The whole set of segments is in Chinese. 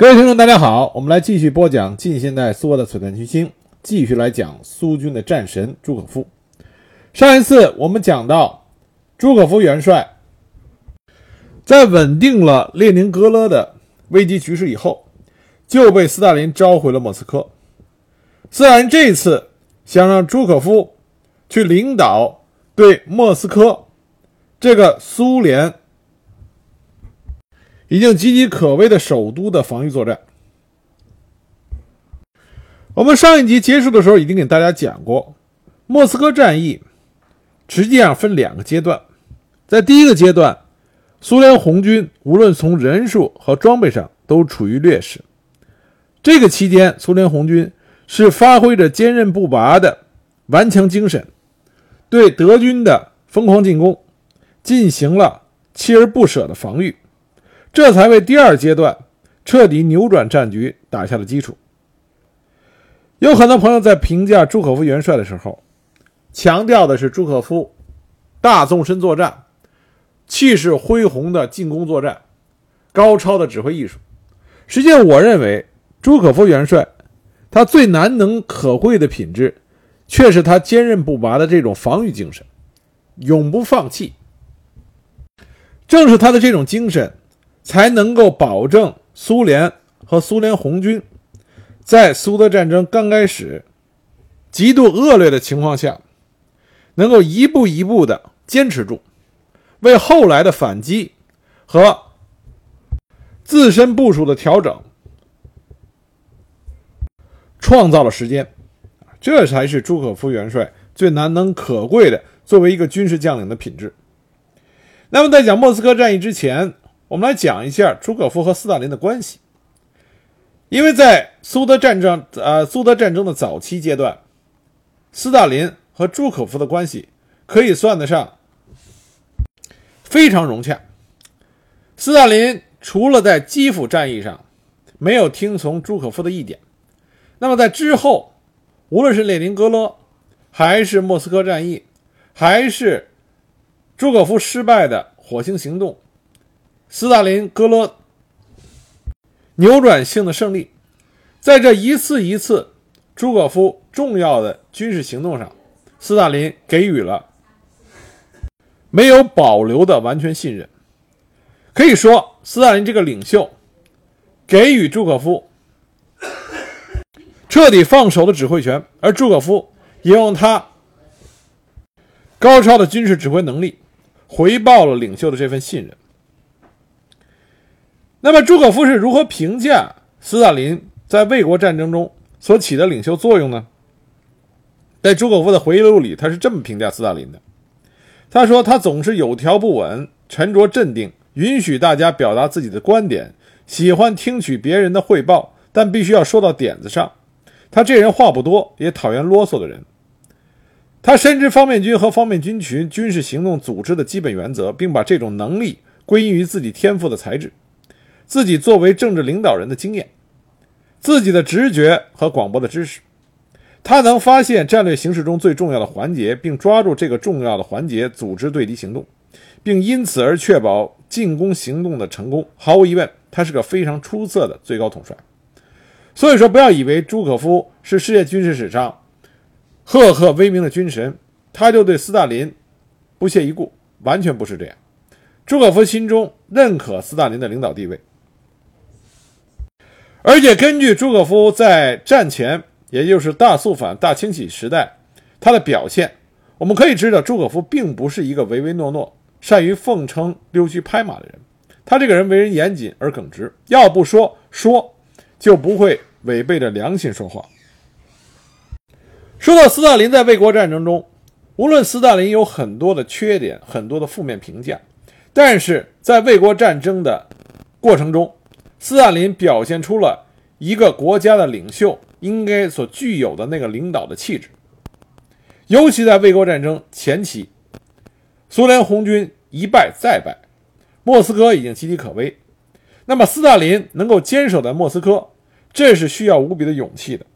各位听众，大家好，我们来继续播讲近现代苏俄的璀璨群星，继续来讲苏军的战神朱可夫。上一次我们讲到，朱可夫元帅在稳定了列宁格勒的危机局势以后，就被斯大林召回了莫斯科。斯大林这次想让朱可夫去领导对莫斯科这个苏联。已经岌岌可危的首都的防御作战。我们上一集结束的时候已经给大家讲过，莫斯科战役实际上分两个阶段。在第一个阶段，苏联红军无论从人数和装备上都处于劣势。这个期间，苏联红军是发挥着坚韧不拔的顽强精神，对德军的疯狂进攻进行了锲而不舍的防御。这才为第二阶段彻底扭转战局打下了基础。有很多朋友在评价朱可夫元帅的时候，强调的是朱可夫大纵深作战、气势恢宏的进攻作战、高超的指挥艺术。实际上，我认为朱可夫元帅他最难能可贵的品质，却是他坚韧不拔的这种防御精神，永不放弃。正是他的这种精神。才能够保证苏联和苏联红军在苏德战争刚开始极度恶劣的情况下，能够一步一步的坚持住，为后来的反击和自身部署的调整创造了时间。这才是朱可夫元帅最难能可贵的作为一个军事将领的品质。那么，在讲莫斯科战役之前。我们来讲一下朱可夫和斯大林的关系，因为在苏德战争，呃，苏德战争的早期阶段，斯大林和朱可夫的关系可以算得上非常融洽。斯大林除了在基辅战役上没有听从朱可夫的意见，那么在之后，无论是列宁格勒，还是莫斯科战役，还是朱可夫失败的火星行动。斯大林格勒扭转性的胜利，在这一次一次朱可夫重要的军事行动上，斯大林给予了没有保留的完全信任。可以说，斯大林这个领袖给予朱可夫彻底放手的指挥权，而朱可夫也用他高超的军事指挥能力回报了领袖的这份信任。那么朱可夫是如何评价斯大林在卫国战争中所起的领袖作用呢？在朱可夫的回忆录里，他是这么评价斯大林的：他说，他总是有条不紊、沉着镇定，允许大家表达自己的观点，喜欢听取别人的汇报，但必须要说到点子上。他这人话不多，也讨厌啰嗦的人。他深知方面军和方面军群军事行动组织的基本原则，并把这种能力归因于自己天赋的才智。自己作为政治领导人的经验，自己的直觉和广博的知识，他能发现战略形势中最重要的环节，并抓住这个重要的环节组织对敌行动，并因此而确保进攻行动的成功。毫无疑问，他是个非常出色的最高统帅。所以说，不要以为朱可夫是世界军事史上赫赫威名的军神，他就对斯大林不屑一顾，完全不是这样。朱可夫心中认可斯大林的领导地位。而且根据朱可夫在战前，也就是大肃反、大清洗时代，他的表现，我们可以知道，朱可夫并不是一个唯唯诺诺、善于奉承、溜须拍马的人。他这个人为人严谨而耿直，要不说说，就不会违背着良心说话。说到斯大林在卫国战争中，无论斯大林有很多的缺点、很多的负面评价，但是在卫国战争的过程中，斯大林表现出了一个国家的领袖应该所具有的那个领导的气质，尤其在卫国战争前期，苏联红军一败再败，莫斯科已经岌岌可危。那么斯大林能够坚守在莫斯科，这是需要无比的勇气的。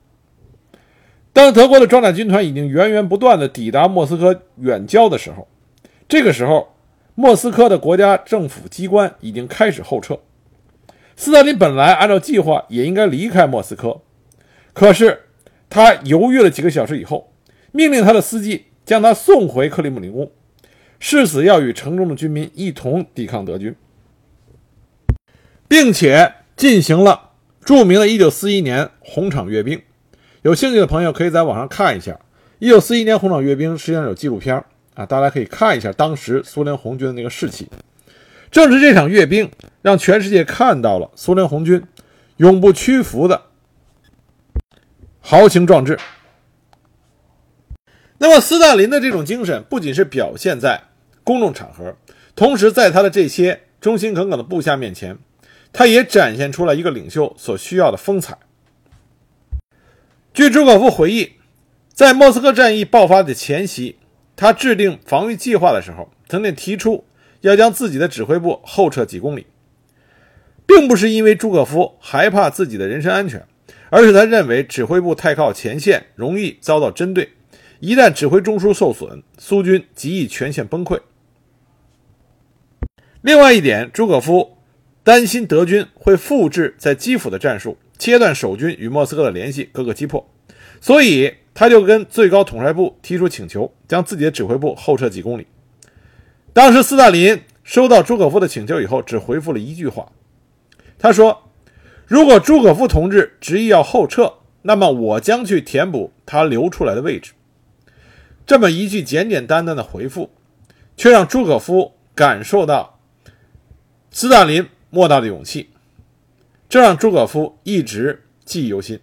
当德国的装甲军团已经源源不断地抵达莫斯科远郊的时候，这个时候，莫斯科的国家政府机关已经开始后撤。斯大林本来按照计划也应该离开莫斯科，可是他犹豫了几个小时以后，命令他的司机将他送回克里姆林宫，誓死要与城中的居民一同抵抗德军，并且进行了著名的1941年红场阅兵。有兴趣的朋友可以在网上看一下1941年红场阅兵，实际上有纪录片啊，大家可以看一下当时苏联红军的那个士气。正是这场阅兵，让全世界看到了苏联红军永不屈服的豪情壮志。那么，斯大林的这种精神不仅是表现在公众场合，同时在他的这些忠心耿耿的部下面前，他也展现出了一个领袖所需要的风采。据朱可夫回忆，在莫斯科战役爆发的前夕，他制定防御计划的时候，曾经提出。要将自己的指挥部后撤几公里，并不是因为朱可夫害怕自己的人身安全，而是他认为指挥部太靠前线，容易遭到针对。一旦指挥中枢受损，苏军极易全线崩溃。另外一点，朱可夫担心德军会复制在基辅的战术，切断守军与莫斯科的联系，各个击破，所以他就跟最高统帅部提出请求，将自己的指挥部后撤几公里。当时，斯大林收到朱可夫的请求以后，只回复了一句话。他说：“如果朱可夫同志执意要后撤，那么我将去填补他留出来的位置。”这么一句简简单单的回复，却让朱可夫感受到斯大林莫大的勇气，这让朱可夫一直记忆犹新。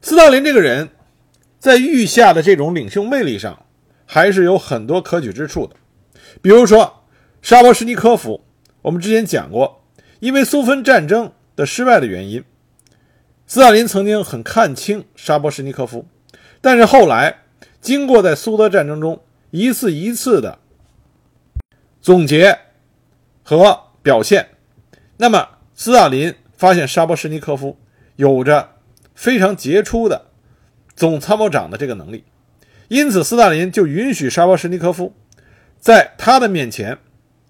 斯大林这个人，在御下的这种领袖魅力上。还是有很多可取之处的，比如说沙波什尼科夫，我们之前讲过，因为苏芬战争的失败的原因，斯大林曾经很看清沙波什尼科夫，但是后来经过在苏德战争中一次一次的总结和表现，那么斯大林发现沙波什尼科夫有着非常杰出的总参谋长的这个能力。因此，斯大林就允许沙波什尼科夫在他的面前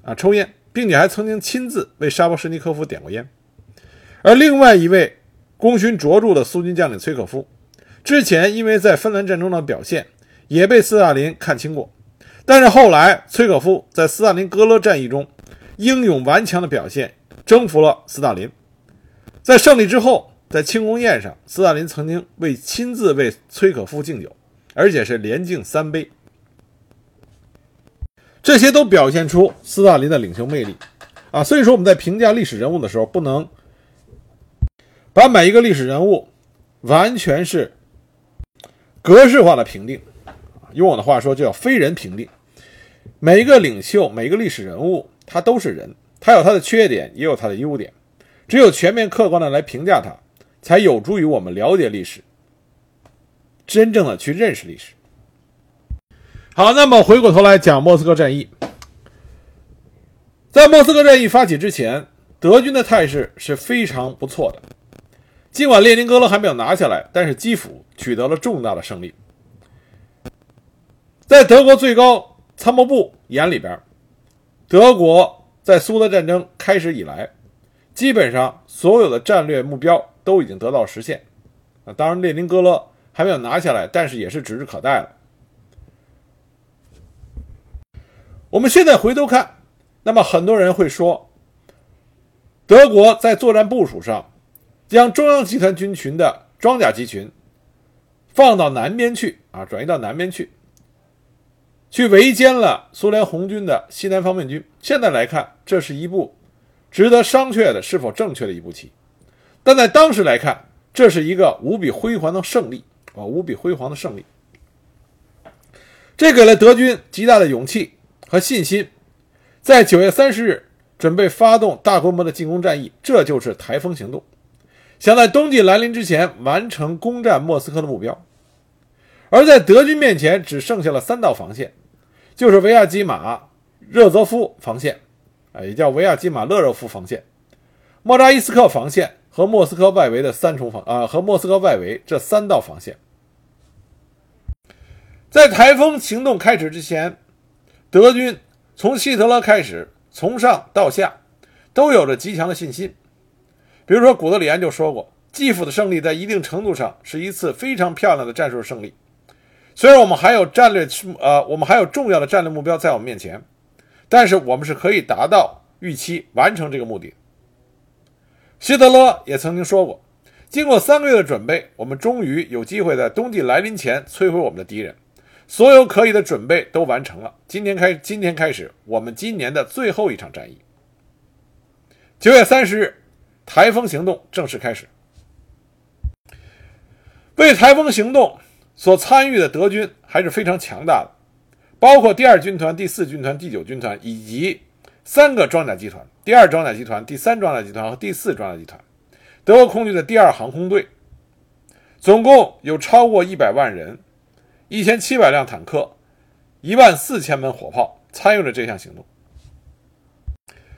啊抽烟，并且还曾经亲自为沙波什尼科夫点过烟。而另外一位功勋卓著的苏军将领崔可夫，之前因为在芬兰战争的表现也被斯大林看清过，但是后来崔可夫在斯大林格勒战役中英勇顽强的表现征服了斯大林。在胜利之后，在庆功宴上，斯大林曾经为亲自为崔可夫敬酒。而且是连敬三杯，这些都表现出斯大林的领袖魅力啊！所以说我们在评价历史人物的时候，不能把每一个历史人物完全是格式化的评定，用我的话说，就叫非人评定。每一个领袖，每一个历史人物，他都是人，他有他的缺点，也有他的优点。只有全面客观的来评价他，才有助于我们了解历史。真正的去认识历史。好，那么回过头来讲莫斯科战役。在莫斯科战役发起之前，德军的态势是非常不错的。尽管列宁格勒还没有拿下来，但是基辅取得了重大的胜利。在德国最高参谋部眼里边，德国在苏德战争开始以来，基本上所有的战略目标都已经得到实现。啊，当然列宁格勒。还没有拿下来，但是也是指日可待了。我们现在回头看，那么很多人会说，德国在作战部署上将中央集团军群的装甲集群放到南边去啊，转移到南边去，去围歼了苏联红军的西南方面军。现在来看，这是一步值得商榷的是否正确的一步棋，但在当时来看，这是一个无比辉煌的胜利。啊，无比辉煌的胜利，这给了德军极大的勇气和信心，在九月三十日准备发动大规模的进攻战役，这就是台风行动，想在冬季来临之前完成攻占莫斯科的目标。而在德军面前，只剩下了三道防线，就是维亚基马热泽夫防线，啊，也叫维亚基马勒热夫防线，莫扎伊斯克防线和莫斯科外围的三重防啊，和莫斯科外围这三道防线。在台风行动开始之前，德军从希特勒开始，从上到下，都有着极强的信心。比如说，古德里安就说过：“基辅的胜利在一定程度上是一次非常漂亮的战术胜利。虽然我们还有战略，呃，我们还有重要的战略目标在我们面前，但是我们是可以达到预期，完成这个目的。”希特勒也曾经说过：“经过三个月的准备，我们终于有机会在冬季来临前摧毁我们的敌人。所有可以的准备都完成了。今天开，今天开始，我们今年的最后一场战役。九月三十日，台风行动正式开始。为台风行动所参与的德军还是非常强大的，包括第二军团、第四军团、第九军团以及三个装甲集团。”第二装甲集团、第三装甲集团和第四装甲集团，德国空军的第二航空队，总共有超过一百万人，一千七百辆坦克，一万四千门火炮参与了这项行动。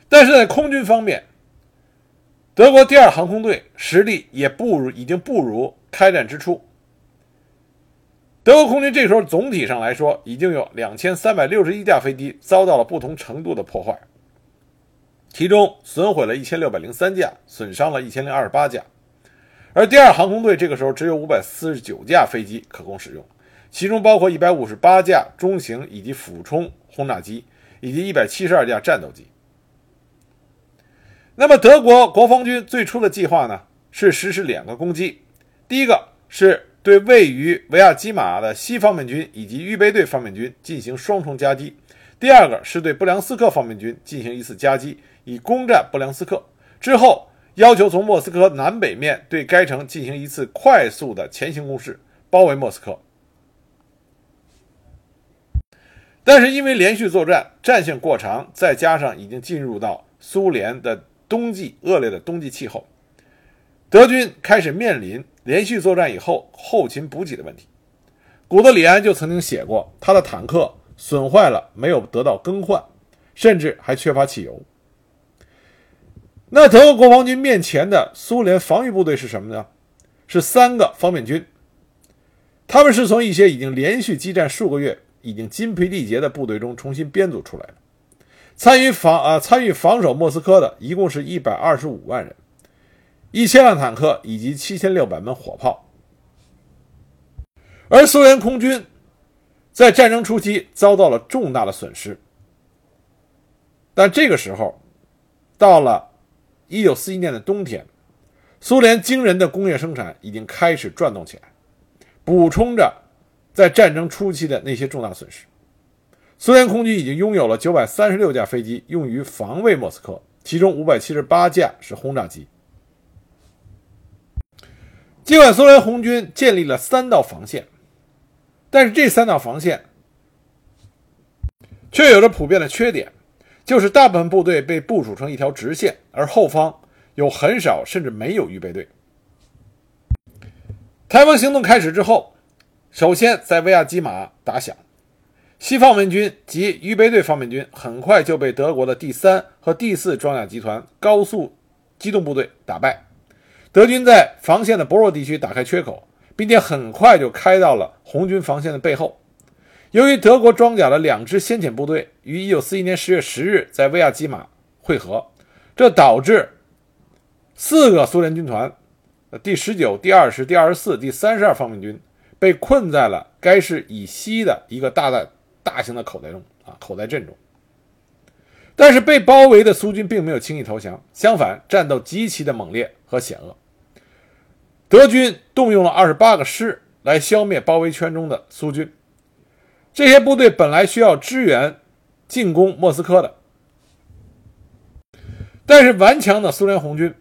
但是在空军方面，德国第二航空队实力也不如，已经不如开战之初。德国空军这时候总体上来说，已经有两千三百六十一架飞机遭到了不同程度的破坏。其中损毁了一千六百零三架，损伤了一千零二十八架，而第二航空队这个时候只有五百四十九架飞机可供使用，其中包括一百五十八架中型以及俯冲轰炸机，以及一百七十二架战斗机。那么德国国防军最初的计划呢，是实施两个攻击，第一个是对位于维亚基马的西方面军以及预备队方面军进行双重夹击，第二个是对布良斯克方面军进行一次夹击。以攻占布良斯克之后，要求从莫斯科南北面对该城进行一次快速的前行攻势，包围莫斯科。但是因为连续作战，战线过长，再加上已经进入到苏联的冬季恶劣的冬季气候，德军开始面临连续作战以后后勤补给的问题。古德里安就曾经写过，他的坦克损坏了，没有得到更换，甚至还缺乏汽油。那德国国防军面前的苏联防御部队是什么呢？是三个方面军。他们是从一些已经连续激战数个月、已经筋疲力竭的部队中重新编组出来的。参与防啊参与防守莫斯科的一共是一百二十五万人，一千辆坦克以及七千六百门火炮。而苏联空军在战争初期遭到了重大的损失，但这个时候到了。一九四一年的冬天，苏联惊人的工业生产已经开始转动起来，补充着在战争初期的那些重大损失。苏联空军已经拥有了九百三十六架飞机用于防卫莫斯科，其中五百七十八架是轰炸机。尽管苏联红军建立了三道防线，但是这三道防线却有着普遍的缺点。就是大部分部队被部署成一条直线，而后方有很少甚至没有预备队。台风行动开始之后，首先在维亚基马打响，西方面军及预备队方面军很快就被德国的第三和第四装甲集团高速机动部队打败。德军在防线的薄弱地区打开缺口，并且很快就开到了红军防线的背后。由于德国装甲的两支先遣部队于1941年10月10日在维亚基马会合，这导致四个苏联军团，第19、第20、第24、第32方面军被困在了该市以西的一个大的大型的口袋中啊口袋阵中。但是被包围的苏军并没有轻易投降，相反，战斗极其的猛烈和险恶。德军动用了28个师来消灭包围圈中的苏军。这些部队本来需要支援进攻莫斯科的，但是顽强的苏联红军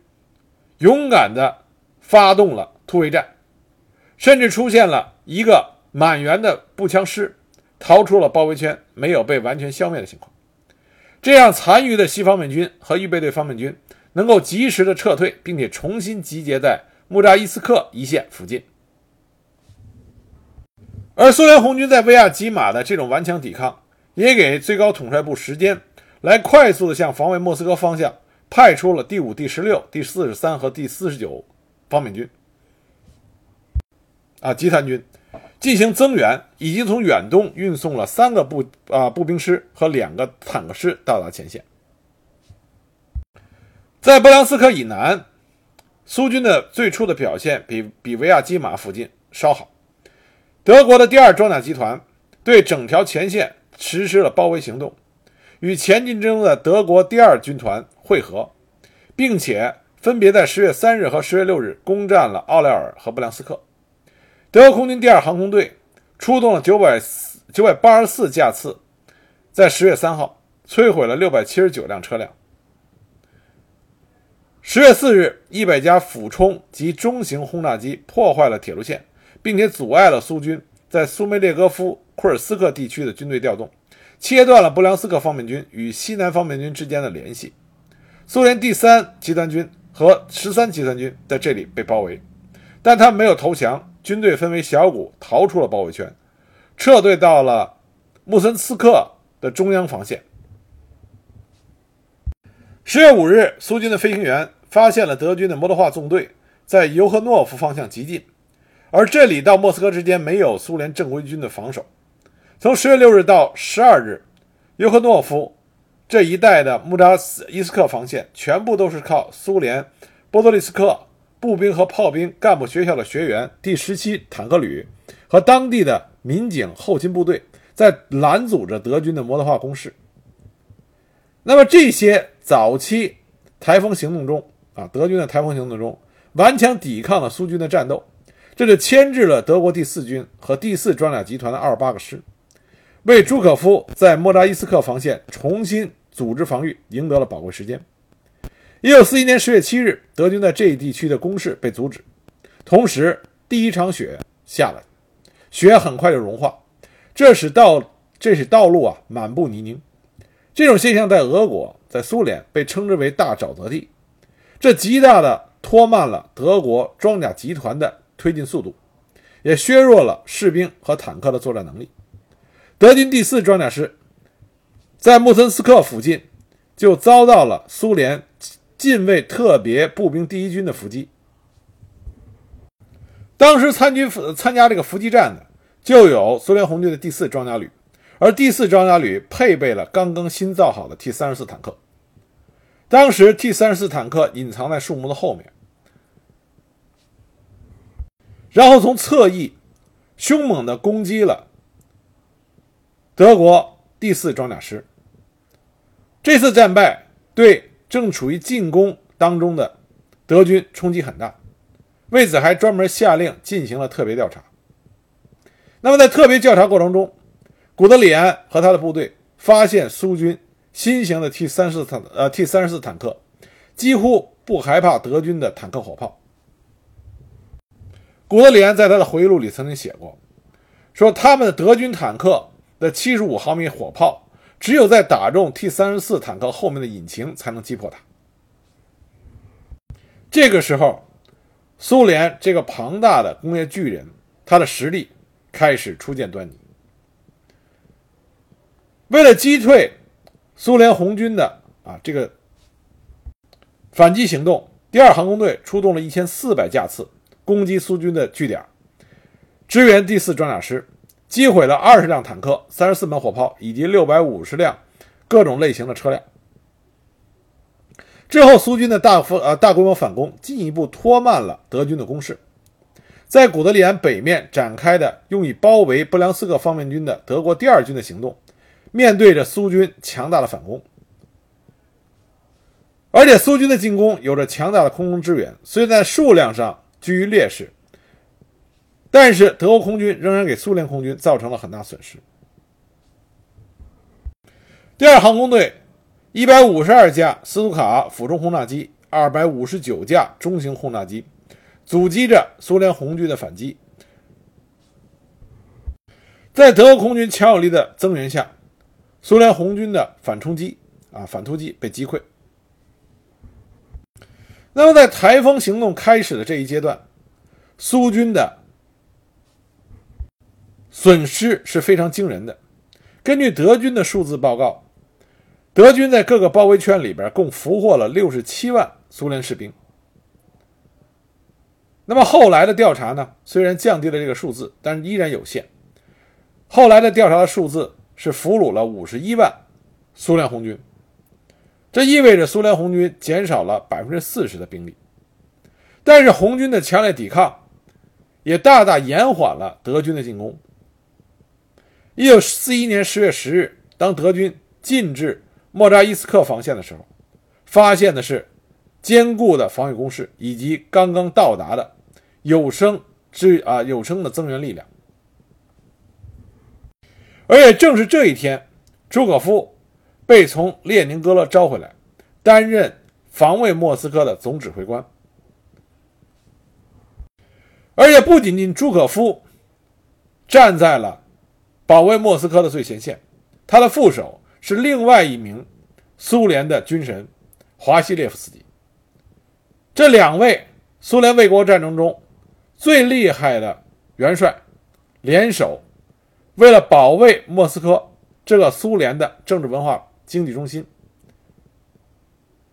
勇敢地发动了突围战，甚至出现了一个满员的步枪师逃出了包围圈，没有被完全消灭的情况。这样残余的西方面军和预备队方面军能够及时的撤退，并且重新集结在穆扎伊斯克一线附近。而苏联红军在维亚基马的这种顽强抵抗，也给最高统帅部时间来快速的向防卫莫斯科方向派出了第五、第十六、第四十三和第四十九方面军啊集团军进行增援，已经从远东运送了三个步啊步兵师和两个坦克师到达前线。在布良斯克以南，苏军的最初的表现比比维亚基马附近稍好。德国的第二装甲集团对整条前线实施了包围行动，与前进中的德国第二军团会合，并且分别在十月三日和十月六日攻占了奥莱尔和布良斯克。德国空军第二航空队出动了九百九百八十四架次，在十月三号摧毁了六百七十九辆车辆。十月四日，一百架俯冲及中型轰炸机破坏了铁路线，并且阻碍了苏军在苏梅列戈夫库尔斯克地区的军队调动，切断了布良斯克方面军与西南方面军之间的联系。苏联第三集团军和十三集团军在这里被包围，但他们没有投降，军队分为小股逃出了包围圈，撤退到了穆森斯克的中央防线。十月五日，苏军的飞行员发现了德军的摩托化纵队在尤赫诺夫方向急进，而这里到莫斯科之间没有苏联正规军的防守。从十月六日到十二日，尤赫诺夫这一带的穆扎伊斯克防线全部都是靠苏联波多利斯克步兵和炮兵干部学校的学员第十七坦克旅和当地的民警后勤部队在拦阻着德军的摩托化攻势。那么这些早期台风行动中啊，德军的台风行动中顽强抵抗了苏军的战斗，这就牵制了德国第四军和第四装甲集团的二十八个师，为朱可夫在莫扎伊斯克防线重新组织防御赢得了宝贵时间。一九四一年十月七日，德军在这一地区的攻势被阻止，同时第一场雪下了，雪很快就融化，这使道这使道路啊满布泥泞。这种现象在俄国、在苏联被称之为“大沼泽地”，这极大的拖慢了德国装甲集团的推进速度，也削弱了士兵和坦克的作战能力。德军第四装甲师在穆森斯克附近就遭到了苏联近卫特别步兵第一军的伏击。当时参军参加这个伏击战的，就有苏联红军的第四装甲旅。而第四装甲旅配备了刚刚新造好的 T 三十四坦克。当时 T 三十四坦克隐藏在树木的后面，然后从侧翼凶猛地攻击了德国第四装甲师。这次战败对正处于进攻当中的德军冲击很大，为此还专门下令进行了特别调查。那么在特别调查过程中，古德里安和他的部队发现苏军新型的 T 三十四坦呃 T 三十四坦克几乎不害怕德军的坦克火炮。古德里安在他的回忆录里曾经写过，说他们的德军坦克的七十五毫米火炮只有在打中 T 三十四坦克后面的引擎才能击破它。这个时候，苏联这个庞大的工业巨人，他的实力开始初见端倪。为了击退苏联红军的啊这个反击行动，第二航空队出动了一千四百架次攻击苏军的据点，支援第四装甲师，击毁了二十辆坦克、三十四门火炮以及六百五十辆各种类型的车辆。之后，苏军的大幅呃大规模反攻进一步拖慢了德军的攻势，在古德里安北面展开的用以包围布良斯克方面军的德国第二军的行动。面对着苏军强大的反攻，而且苏军的进攻有着强大的空中支援，虽然在数量上居于劣势，但是德国空军仍然给苏联空军造成了很大损失。第二航空队一百五十二架斯图卡俯冲轰炸机，二百五十九架中型轰炸机，阻击着苏联红军的反击，在德国空军强有力的增援下。苏联红军的反冲击啊，反突击被击溃。那么，在台风行动开始的这一阶段，苏军的损失是非常惊人的。根据德军的数字报告，德军在各个包围圈里边共俘获了六十七万苏联士兵。那么后来的调查呢，虽然降低了这个数字，但是依然有限。后来的调查的数字。是俘虏了五十一万苏联红军，这意味着苏联红军减少了百分之四十的兵力。但是红军的强烈抵抗也大大延缓了德军的进攻。一九四一年十月十日，当德军进至莫扎伊斯克防线的时候，发现的是坚固的防御工事以及刚刚到达的有生之啊有生的增援力量。而也正是这一天，朱可夫被从列宁格勒召回来，担任防卫莫斯科的总指挥官。而且不仅仅朱可夫站在了保卫莫斯科的最前线，他的副手是另外一名苏联的军神华西列夫斯基。这两位苏联卫国战争中最厉害的元帅联手，为了保卫莫斯科这个苏联的政治文化经济中心，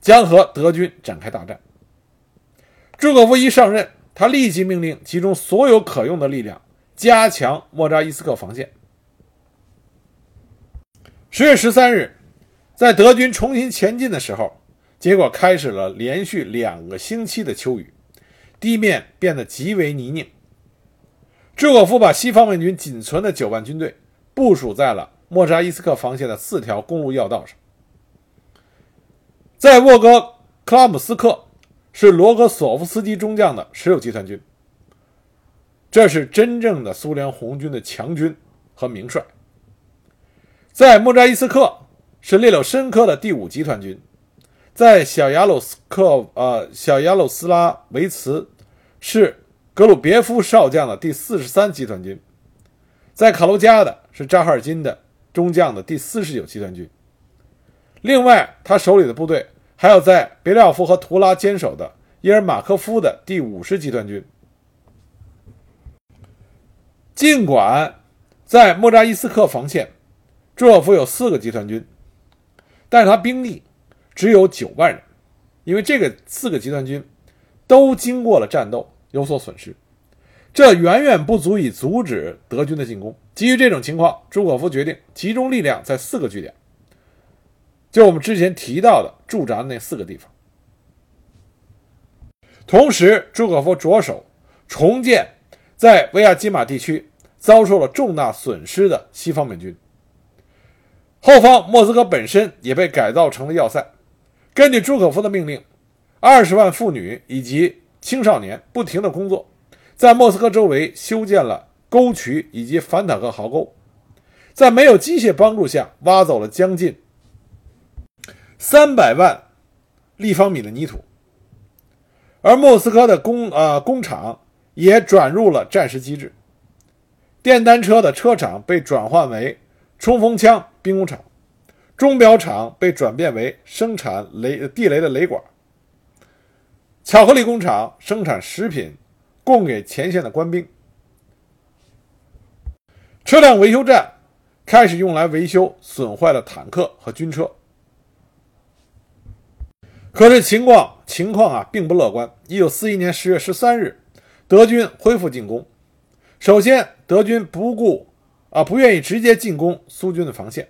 将和德军展开大战。朱可夫一上任。他立即命令集中所有可用的力量，加强莫扎伊斯克防线。十月十三日，在德军重新前进的时候，结果开始了连续两个星期的秋雨，地面变得极为泥泞。朱可夫把西方面军仅存的九万军队部署在了莫扎伊斯克防线的四条公路要道上，在沃格克拉姆斯克。是罗格索夫斯基中将的十六集团军，这是真正的苏联红军的强军和名帅。在莫扎伊斯克是列柳申科的第五集团军，在小亚鲁斯克呃小亚鲁斯拉维茨是格鲁别夫少将的第四十三集团军，在卡卢加的是扎哈尔金的中将的第四十九集团军。另外，他手里的部队。还有在别廖夫和图拉坚守的伊尔马科夫的第五十集团军。尽管在莫扎伊斯克防线，朱可夫有四个集团军，但是他兵力只有九万人，因为这个四个集团军都经过了战斗，有所损失，这远远不足以阻止德军的进攻。基于这种情况，朱可夫决定集中力量在四个据点。就我们之前提到的驻扎那四个地方，同时朱可夫着手重建在维亚基马地区遭受了重大损失的西方美军。后方莫斯科本身也被改造成了要塞。根据朱可夫的命令，二十万妇女以及青少年不停的工作，在莫斯科周围修建了沟渠以及反坦克壕沟，在没有机械帮助下挖走了将近。三百万立方米的泥土，而莫斯科的工呃工厂也转入了战时机制，电单车的车厂被转换为冲锋枪兵工厂，钟表厂被转变为生产雷地雷的雷管，巧克力工厂生产食品供给前线的官兵，车辆维修站开始用来维修损坏的坦克和军车。可是情况情况啊，并不乐观。一九四一年十月十三日，德军恢复进攻。首先，德军不顾啊，不愿意直接进攻苏军的防线，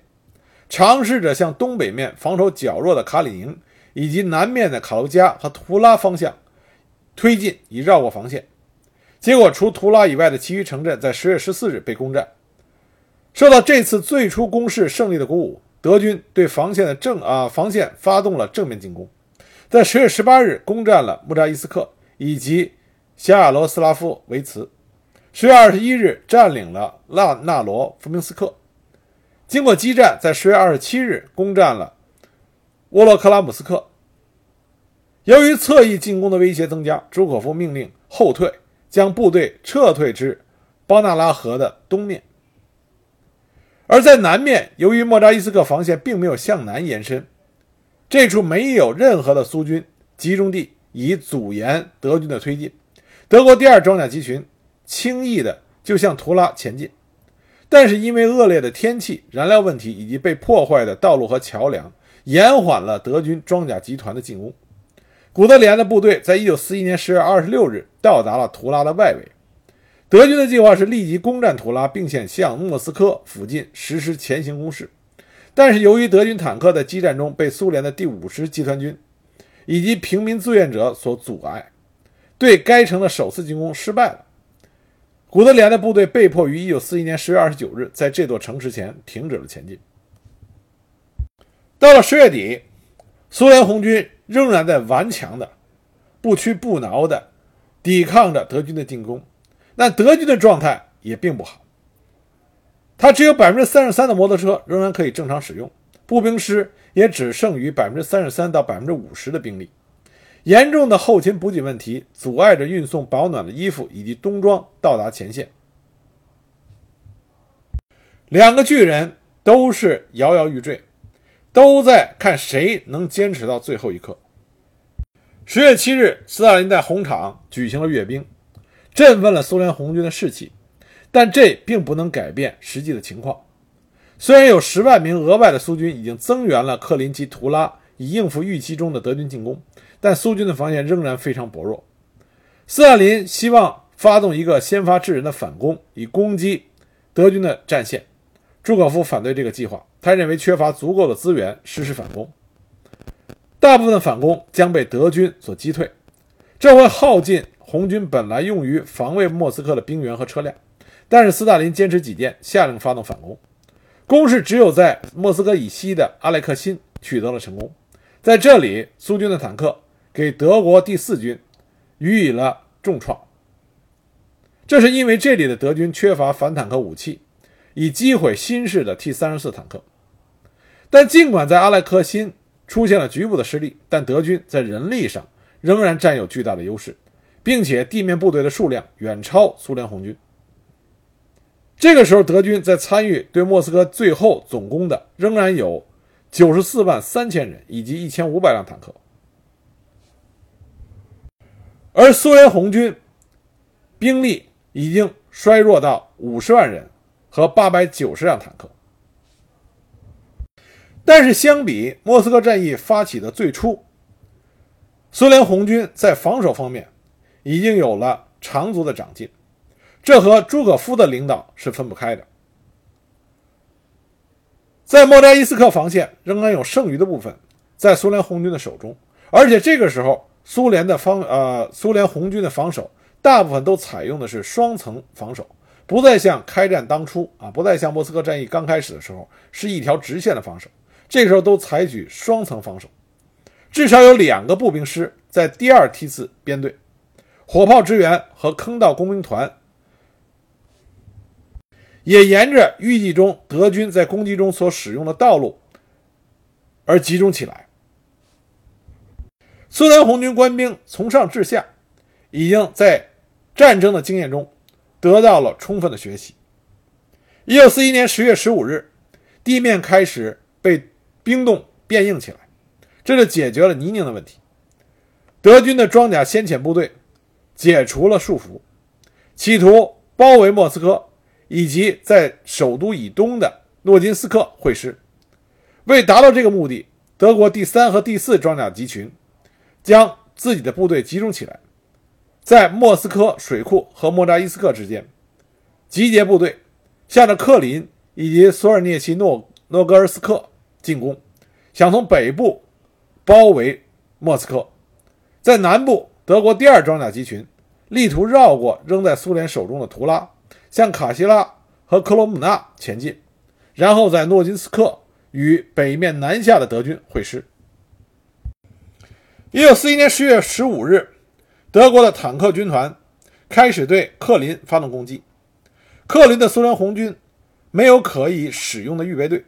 尝试着向东北面防守较弱的卡里宁以及南面的卡卢加和图拉方向推进，以绕过防线。结果，除图拉以外的其余城镇在十月十四日被攻占。受到这次最初攻势胜利的鼓舞，德军对防线的正啊防线发动了正面进攻。在十月十八日攻占了穆扎伊斯克以及小亚罗斯拉夫维茨，十月二十一日占领了拉纳罗夫明斯克。经过激战，在十月二十七日攻占了沃洛克拉姆斯克。由于侧翼进攻的威胁增加，朱可夫命令后退，将部队撤退至包纳拉河的东面。而在南面，由于莫扎伊斯克防线并没有向南延伸。这处没有任何的苏军集中地，以阻延德军的推进。德国第二装甲集群轻易的就向图拉前进，但是因为恶劣的天气、燃料问题以及被破坏的道路和桥梁，延缓了德军装甲集团的进攻。古德里安的部队在一九四一年十月二十六日到达了图拉的外围。德军的计划是立即攻占图拉，并且向莫斯科附近实施前行攻势。但是由于德军坦克在激战中被苏联的第五十集团军以及平民志愿者所阻碍，对该城的首次进攻失败了。古德里安的部队被迫于1941年10月29日在这座城池前停止了前进。到了十月底，苏联红军仍然在顽强的、不屈不挠的抵抗着德军的进攻。但德军的状态也并不好，他只有百分之三十三的摩托车仍然可以正常使用，步兵师也只剩余百分之三十三到百分之五十的兵力。严重的后勤补给问题阻碍着运送保暖的衣服以及冬装到达前线。两个巨人都是摇摇欲坠，都在看谁能坚持到最后一刻。十月七日，斯大林在红场举行了阅兵，振奋了苏联红军的士气，但这并不能改变实际的情况。虽然有十万名额外的苏军已经增援了克林及图拉，以应付预期中的德军进攻。但苏军的防线仍然非常薄弱。斯大林希望发动一个先发制人的反攻，以攻击德军的战线。朱可夫反对这个计划，他认为缺乏足够的资源实施反攻，大部分反攻将被德军所击退，这会耗尽红军本来用于防卫莫斯科的兵员和车辆。但是斯大林坚持己见，下令发动反攻。攻势只有在莫斯科以西的阿莱克辛取得了成功，在这里，苏军的坦克。给德国第四军予以了重创，这是因为这里的德军缺乏反坦克武器，以击毁新式的 T 三十四坦克。但尽管在阿莱克辛出现了局部的失利，但德军在人力上仍然占有巨大的优势，并且地面部队的数量远超苏联红军。这个时候，德军在参与对莫斯科最后总攻的仍然有九十四万三千人以及一千五百辆坦克。而苏联红军兵力已经衰弱到五十万人和八百九十辆坦克，但是相比莫斯科战役发起的最初，苏联红军在防守方面已经有了长足的长进，这和朱可夫的领导是分不开的。在莫扎伊斯克防线仍然有剩余的部分在苏联红军的手中，而且这个时候。苏联的方呃，苏联红军的防守大部分都采用的是双层防守，不再像开战当初啊，不再像莫斯科战役刚开始的时候是一条直线的防守，这个时候都采取双层防守，至少有两个步兵师在第二梯次编队，火炮支援和坑道工兵团也沿着预计中德军在攻击中所使用的道路而集中起来。苏联红军官兵从上至下，已经在战争的经验中得到了充分的学习。一九四一年十月十五日，地面开始被冰冻变硬起来，这就解决了泥泞的问题。德军的装甲先遣部队解除了束缚，企图包围莫斯科以及在首都以东的诺金斯克会师。为达到这个目的，德国第三和第四装甲集群。将自己的部队集中起来，在莫斯科水库和莫扎伊斯克之间集结部队，向着克林以及索尔涅奇诺诺格尔斯克进攻，想从北部包围莫斯科。在南部，德国第二装甲集群力图绕过仍在苏联手中的图拉，向卡西拉和克罗姆纳前进，然后在诺金斯克与北面南下的德军会师。一九四一年十月十五日，德国的坦克军团开始对克林发动攻击。克林的苏联红军没有可以使用的预备队，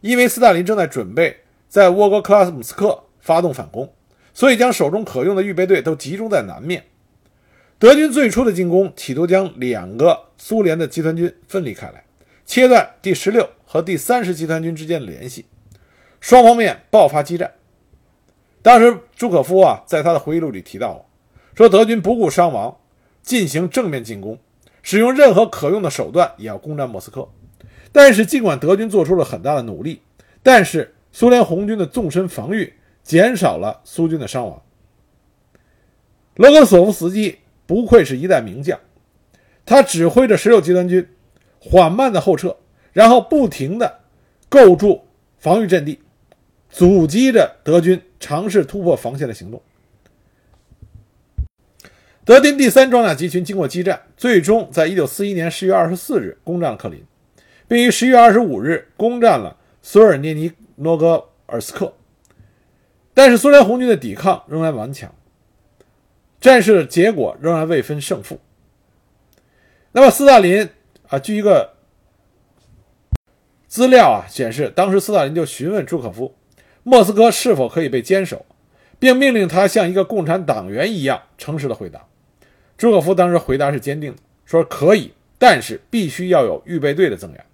因为斯大林正在准备在沃格克拉斯姆斯克发动反攻，所以将手中可用的预备队都集中在南面。德军最初的进攻企图将两个苏联的集团军分离开来，切断第十六和第三十集团军之间的联系，双方面爆发激战。当时朱可夫啊，在他的回忆录里提到说德军不顾伤亡，进行正面进攻，使用任何可用的手段也要攻占莫斯科。但是，尽管德军做出了很大的努力，但是苏联红军的纵深防御减少了苏军的伤亡。罗格索夫斯基不愧是一代名将，他指挥着十六集团军缓慢的后撤，然后不停的构筑防御阵地，阻击着德军尝试突破防线的行动。德军第三装甲集群经过激战，最终在一九四一年十月二十四日攻占了克林，并于十月二十五日攻占了索尔涅尼诺戈尔斯克。但是苏联红军的抵抗仍然顽强，战事的结果仍然未分胜负。那么斯大林啊，据一个资料啊显示，当时斯大林就询问朱可夫，莫斯科是否可以被坚守，并命令他像一个共产党员一样诚实的回答。朱可夫当时回答是坚定的，说可以，但是必须要有预备队的增援。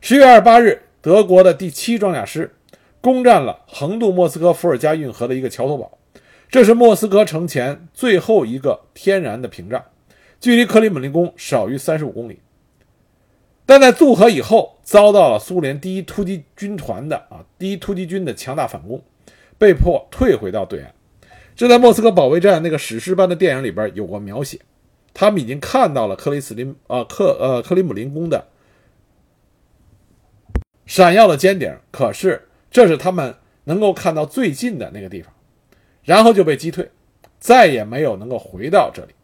十月二十八日，德国的第七装甲师攻占了横渡莫斯科伏尔加运河的一个桥头堡，这是莫斯科城前最后一个天然的屏障，距离克里姆林宫少于三十五公里。但在渡河以后，遭到了苏联第一突击军团的啊第一突击军的强大反攻，被迫退回到对岸。这在莫斯科保卫战那个史诗般的电影里边有过描写，他们已经看到了克里斯林啊克呃克里姆林宫的闪耀的尖顶，可是这是他们能够看到最近的那个地方，然后就被击退，再也没有能够回到这里。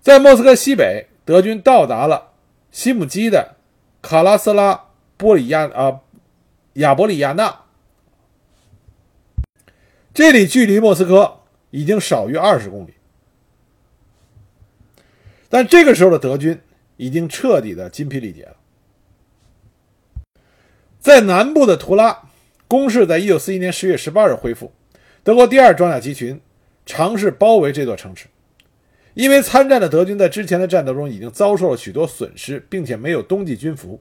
在莫斯科西北，德军到达了西姆基的卡拉斯拉波里亚啊亚伯里亚纳。这里距离莫斯科已经少于二十公里，但这个时候的德军已经彻底的筋疲力竭了。在南部的图拉，攻势在一九四一年十月十八日恢复。德国第二装甲集群尝试包围这座城池，因为参战的德军在之前的战斗中已经遭受了许多损失，并且没有冬季军服，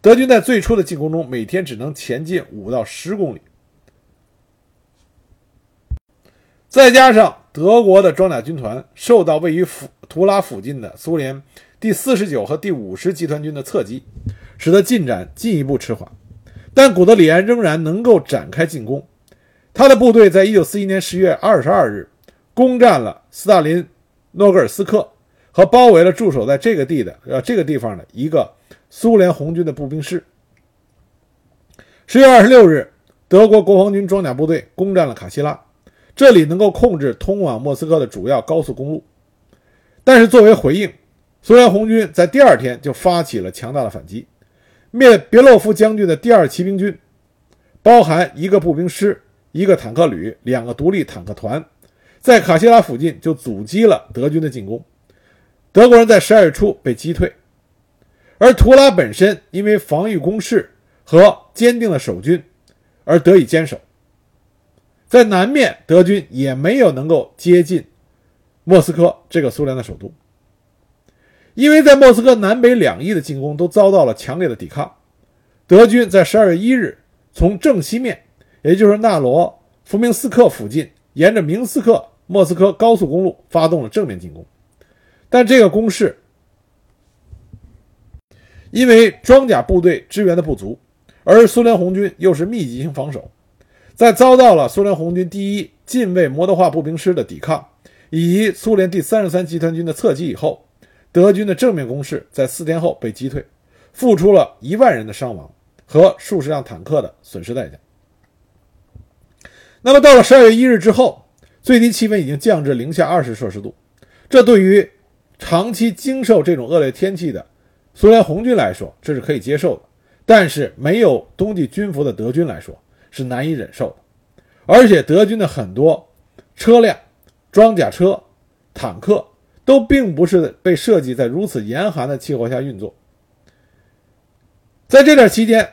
德军在最初的进攻中每天只能前进五到十公里。再加上德国的装甲军团受到位于图拉附近的苏联第四十九和第五十集团军的侧击，使得进展进一步迟缓。但古德里安仍然能够展开进攻。他的部队在一九四一年十月二十二日攻占了斯大林诺格尔斯克和包围了驻守在这个地的呃这个地方的一个苏联红军的步兵师。十月二十六日，德国国防军装甲部队攻占了卡西拉。这里能够控制通往莫斯科的主要高速公路，但是作为回应，苏联红军在第二天就发起了强大的反击，灭别洛夫将军的第二骑兵军，包含一个步兵师、一个坦克旅、两个独立坦克团，在卡西拉附近就阻击了德军的进攻。德国人在十二月初被击退，而图拉本身因为防御工事和坚定的守军而得以坚守。在南面，德军也没有能够接近莫斯科这个苏联的首都，因为在莫斯科南北两翼的进攻都遭到了强烈的抵抗。德军在十二月一日从正西面，也就是纳罗弗明斯克附近，沿着明斯克莫斯科高速公路发动了正面进攻，但这个攻势因为装甲部队支援的不足，而苏联红军又是密集型防守。在遭到了苏联红军第一近卫摩托化步兵师的抵抗，以及苏联第三十三集团军的侧击以后，德军的正面攻势在四天后被击退，付出了一万人的伤亡和数十辆坦克的损失代价。那么到了十二月一日之后，最低气温已经降至零下二十摄氏度，这对于长期经受这种恶劣天气的苏联红军来说，这是可以接受的；但是没有冬季军服的德军来说，是难以忍受的，而且德军的很多车辆、装甲车、坦克都并不是被设计在如此严寒的气候下运作。在这段期间，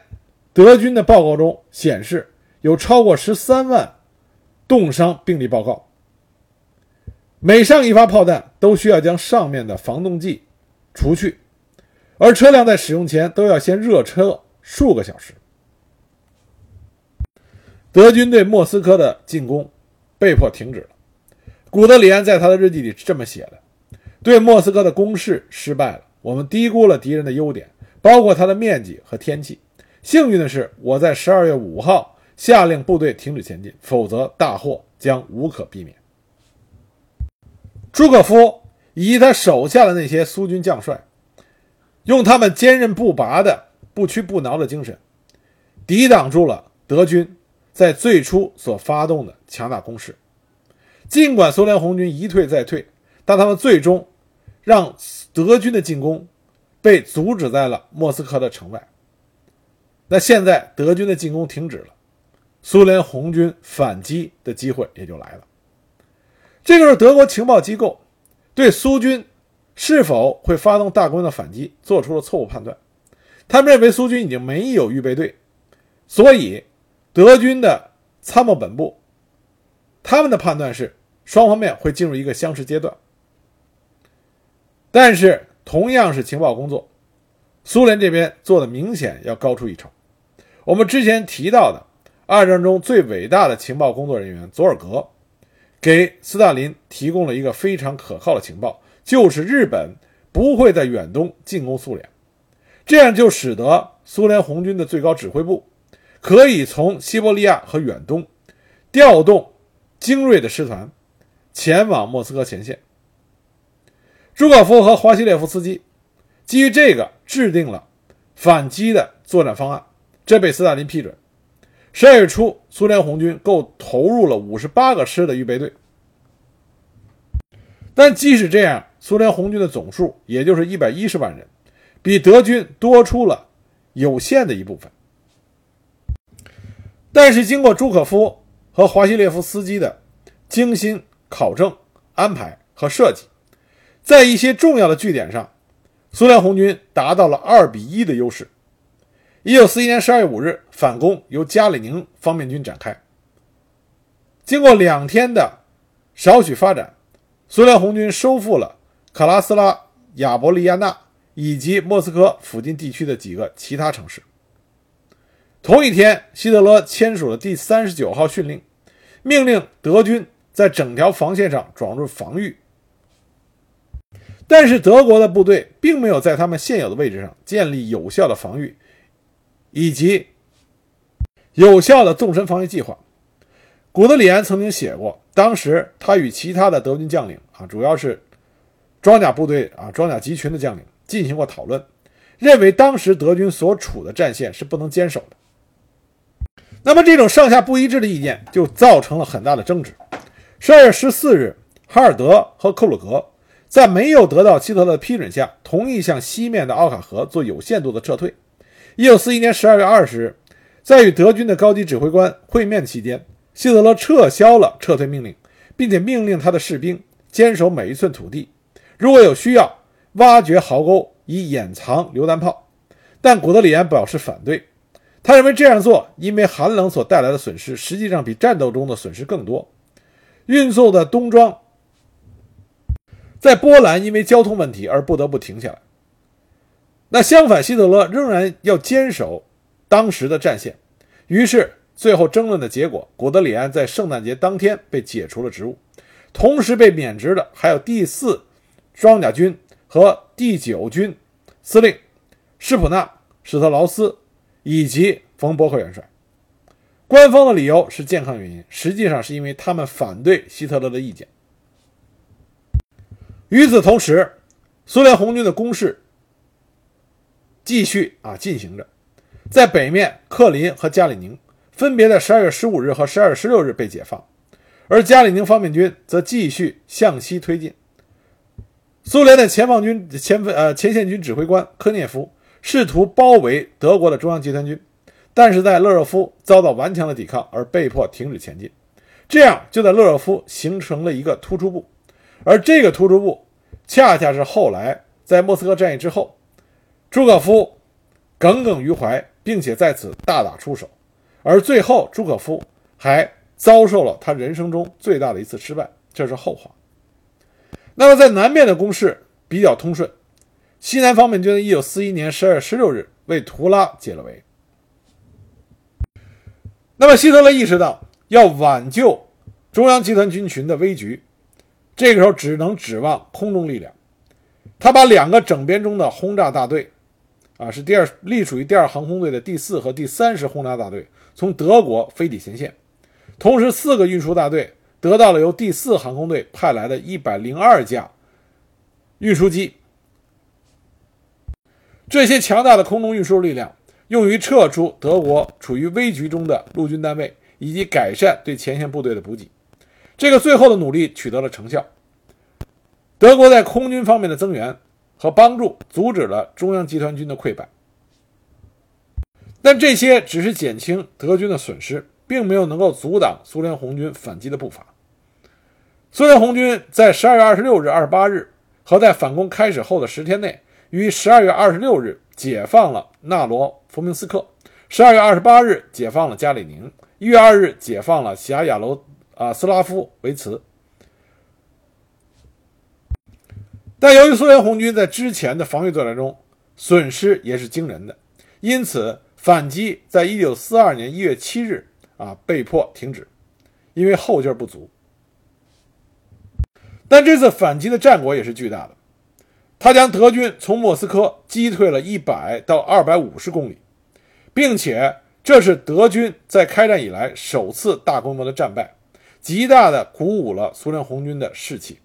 德军的报告中显示有超过十三万冻伤病例报告。每上一发炮弹都需要将上面的防冻剂除去，而车辆在使用前都要先热车数个小时。德军对莫斯科的进攻被迫停止了。古德里安在他的日记里是这么写的：“对莫斯科的攻势失败了，我们低估了敌人的优点，包括它的面积和天气。幸运的是，我在十二月五号下令部队停止前进，否则大祸将无可避免。”朱可夫以及他手下的那些苏军将帅，用他们坚韧不拔的、不屈不挠的精神。抵挡住了德军在最初所发动的强大攻势。尽管苏联红军一退再退，但他们最终让德军的进攻被阻止在了莫斯科的城外。那现在德军的进攻停止了，苏联红军反击的机会也就来了。这个时候，德国情报机构对苏军是否会发动大规模的反击做出了错误判断。他们认为苏军已经没有预备队，所以德军的参谋本部他们的判断是双方面会进入一个相持阶段。但是，同样是情报工作，苏联这边做的明显要高出一筹。我们之前提到的二战中最伟大的情报工作人员佐尔格，给斯大林提供了一个非常可靠的情报，就是日本不会在远东进攻苏联，这样就使得苏联红军的最高指挥部可以从西伯利亚和远东调动精锐的师团前往莫斯科前线。朱可夫和华西列夫斯基基于这个制定了反击的作战方案。这被斯大林批准。十二月初，苏联红军够投入了五十八个师的预备队，但即使这样，苏联红军的总数也就是一百一十万人，比德军多出了有限的一部分。但是，经过朱可夫和华西列夫斯基的精心考证、安排和设计，在一些重要的据点上，苏联红军达到了二比一的优势。一九四一年十二月五日，反攻由加里宁方面军展开。经过两天的少许发展，苏联红军收复了卡拉斯拉亚伯利亚纳以及莫斯科附近地区的几个其他城市。同一天，希特勒签署了第三十九号训令，命令德军在整条防线上转入防御。但是，德国的部队并没有在他们现有的位置上建立有效的防御。以及有效的纵深防御计划，古德里安曾经写过，当时他与其他的德军将领啊，主要是装甲部队啊、装甲集群的将领进行过讨论，认为当时德军所处的战线是不能坚守的。那么这种上下不一致的意见就造成了很大的争执。十二月十四日，哈尔德和克鲁格在没有得到希特勒批准下，同意向西面的奥卡河做有限度的撤退。一九四一年十二月二十日，在与德军的高级指挥官会面期间，希特勒撤销了撤退命令，并且命令他的士兵坚守每一寸土地，如果有需要，挖掘壕沟以掩藏榴弹炮。但古德里安表示反对，他认为这样做因为寒冷所带来的损失实际上比战斗中的损失更多。运送的冬装在波兰因为交通问题而不得不停下来。那相反，希特勒仍然要坚守当时的战线。于是，最后争论的结果，古德里安在圣诞节当天被解除了职务，同时被免职的还有第四装甲军和第九军司令施普纳、施特劳斯以及冯伯克元帅。官方的理由是健康原因，实际上是因为他们反对希特勒的意见。与此同时，苏联红军的攻势。继续啊进行着，在北面，克林和加里宁分别在十二月十五日和十二月十六日被解放，而加里宁方面军则继续向西推进。苏联的前方军前呃前线军指挥官科涅夫试图包围德国的中央集团军，但是在勒热夫遭到顽强的抵抗而被迫停止前进。这样就在勒热夫形成了一个突出部，而这个突出部恰恰是后来在莫斯科战役之后。朱可夫耿耿于怀，并且在此大打出手，而最后朱可夫还遭受了他人生中最大的一次失败，这是后话。那么在南面的攻势比较通顺，西南方面军一九四一年十二月十六日为图拉解了围。那么希特勒意识到要挽救中央集团军群的危局，这个时候只能指望空中力量，他把两个整编中的轰炸大队。啊，是第二隶属于第二航空队的第四和第三十轰炸大队从德国飞抵前线，同时四个运输大队得到了由第四航空队派来的一百零二架运输机。这些强大的空中运输力量用于撤出德国处于危局中的陆军单位，以及改善对前线部队的补给。这个最后的努力取得了成效。德国在空军方面的增援和帮助，阻止了中央集团军的溃败。但这些只是减轻德军的损失，并没有能够阻挡苏联红军反击的步伐。苏联红军在十二月二十六日、二十八日和在反攻开始后的十天内，于十二月二十六日解放了纳罗弗明斯克，十二月二十八日解放了加里宁，一月二日解放了狭亚罗啊斯拉夫维茨。但由于苏联红军在之前的防御作战中损失也是惊人的，因此反击在一九四二年一月七日啊被迫停止，因为后劲不足。但这次反击的战果也是巨大的，他将德军从莫斯科击退了一百到二百五十公里，并且这是德军在开战以来首次大规模的战败，极大的鼓舞了苏联红军的士气。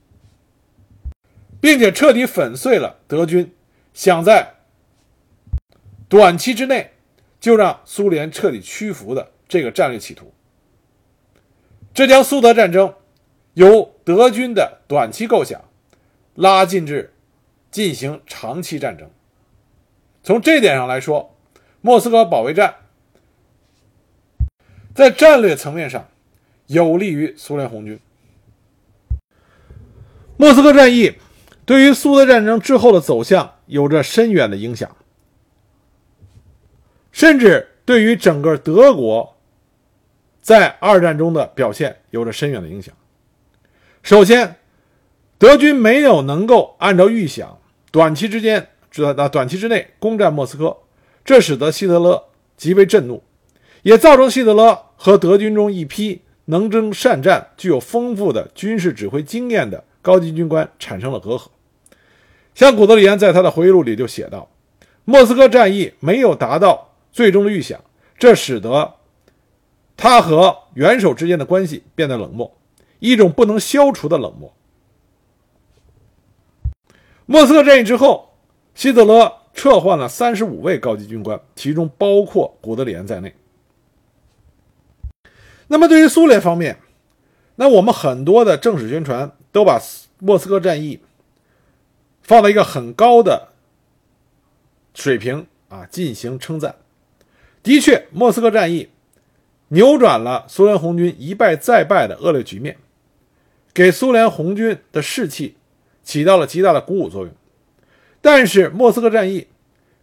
并且彻底粉碎了德军想在短期之内就让苏联彻底屈服的这个战略企图。这将苏德战争由德军的短期构想拉近至进行长期战争。从这点上来说，莫斯科保卫战在战略层面上有利于苏联红军。莫斯科战役。对于苏德战争之后的走向有着深远的影响，甚至对于整个德国在二战中的表现有着深远的影响。首先，德军没有能够按照预想，短期之间，短短期之内攻占莫斯科，这使得希特勒极为震怒，也造成希特勒和德军中一批能征善战、具有丰富的军事指挥经验的高级军官产生了隔阂。像古德里安在他的回忆录里就写道：“莫斯科战役没有达到最终的预想，这使得他和元首之间的关系变得冷漠，一种不能消除的冷漠。”莫斯科战役之后，希特勒撤换了三十五位高级军官，其中包括古德里安在内。那么，对于苏联方面，那我们很多的正史宣传都把莫斯科战役。放到一个很高的水平啊，进行称赞。的确，莫斯科战役扭转了苏联红军一败再败的恶劣局面，给苏联红军的士气起到了极大的鼓舞作用。但是，莫斯科战役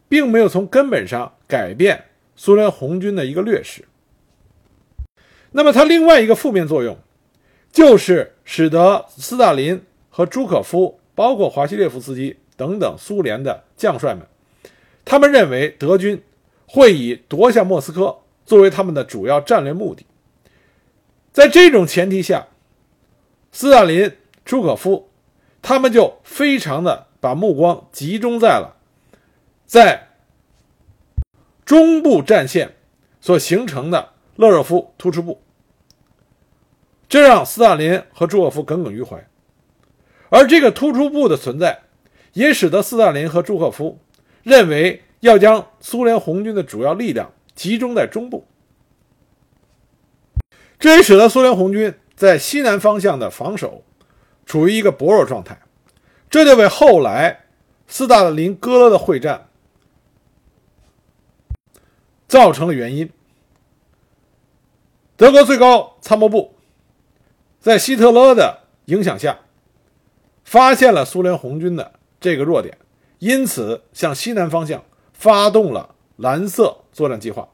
并没有从根本上改变苏联红军的一个劣势。那么，它另外一个负面作用，就是使得斯大林和朱可夫。包括华西列夫斯基等等苏联的将帅们，他们认为德军会以夺下莫斯科作为他们的主要战略目的。在这种前提下，斯大林、朱可夫他们就非常的把目光集中在了在中部战线所形成的勒热夫突出部，这让斯大林和朱可夫耿耿于怀。而这个突出部的存在，也使得斯大林和朱可夫认为要将苏联红军的主要力量集中在中部，这也使得苏联红军在西南方向的防守处于一个薄弱状态，这就为后来斯大林格勒的会战造成了原因。德国最高参谋部在希特勒的影响下。发现了苏联红军的这个弱点，因此向西南方向发动了蓝色作战计划，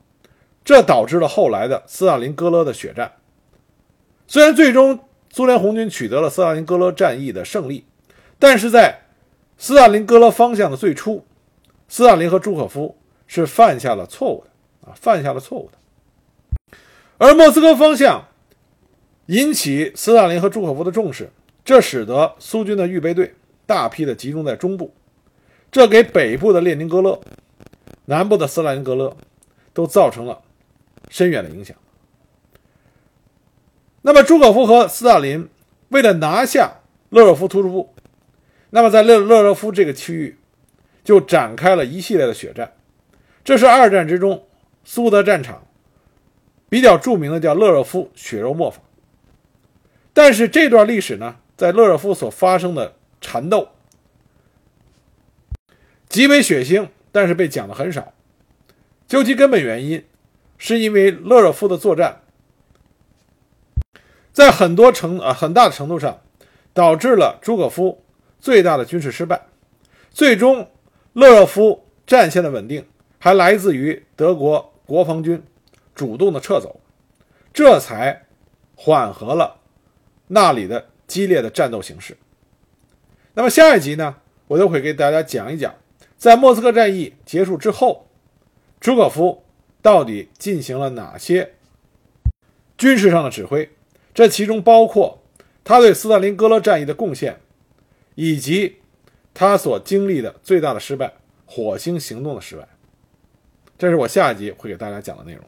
这导致了后来的斯大林格勒的血战。虽然最终苏联红军取得了斯大林格勒战役的胜利，但是在斯大林格勒方向的最初，斯大林和朱可夫是犯下了错误的啊，犯下了错误的。而莫斯科方向引起斯大林和朱可夫的重视。这使得苏军的预备队大批的集中在中部，这给北部的列宁格勒、南部的斯大林格勒都造成了深远的影响。那么，朱可夫和斯大林为了拿下勒热夫突出部，那么在勒勒热夫这个区域就展开了一系列的血战，这是二战之中苏德战场比较著名的叫勒热夫血肉磨坊。但是这段历史呢，在勒热夫所发生的缠斗极为血腥，但是被讲的很少。究其根本原因，是因为勒热夫的作战，在很多程啊很大的程度上，导致了朱可夫最大的军事失败。最终，勒热夫战线的稳定还来自于德国国防军主动的撤走，这才缓和了。那里的激烈的战斗形势。那么下一集呢，我就会给大家讲一讲，在莫斯科战役结束之后，朱可夫到底进行了哪些军事上的指挥，这其中包括他对斯大林格勒战役的贡献，以及他所经历的最大的失败——火星行动的失败。这是我下一集会给大家讲的内容。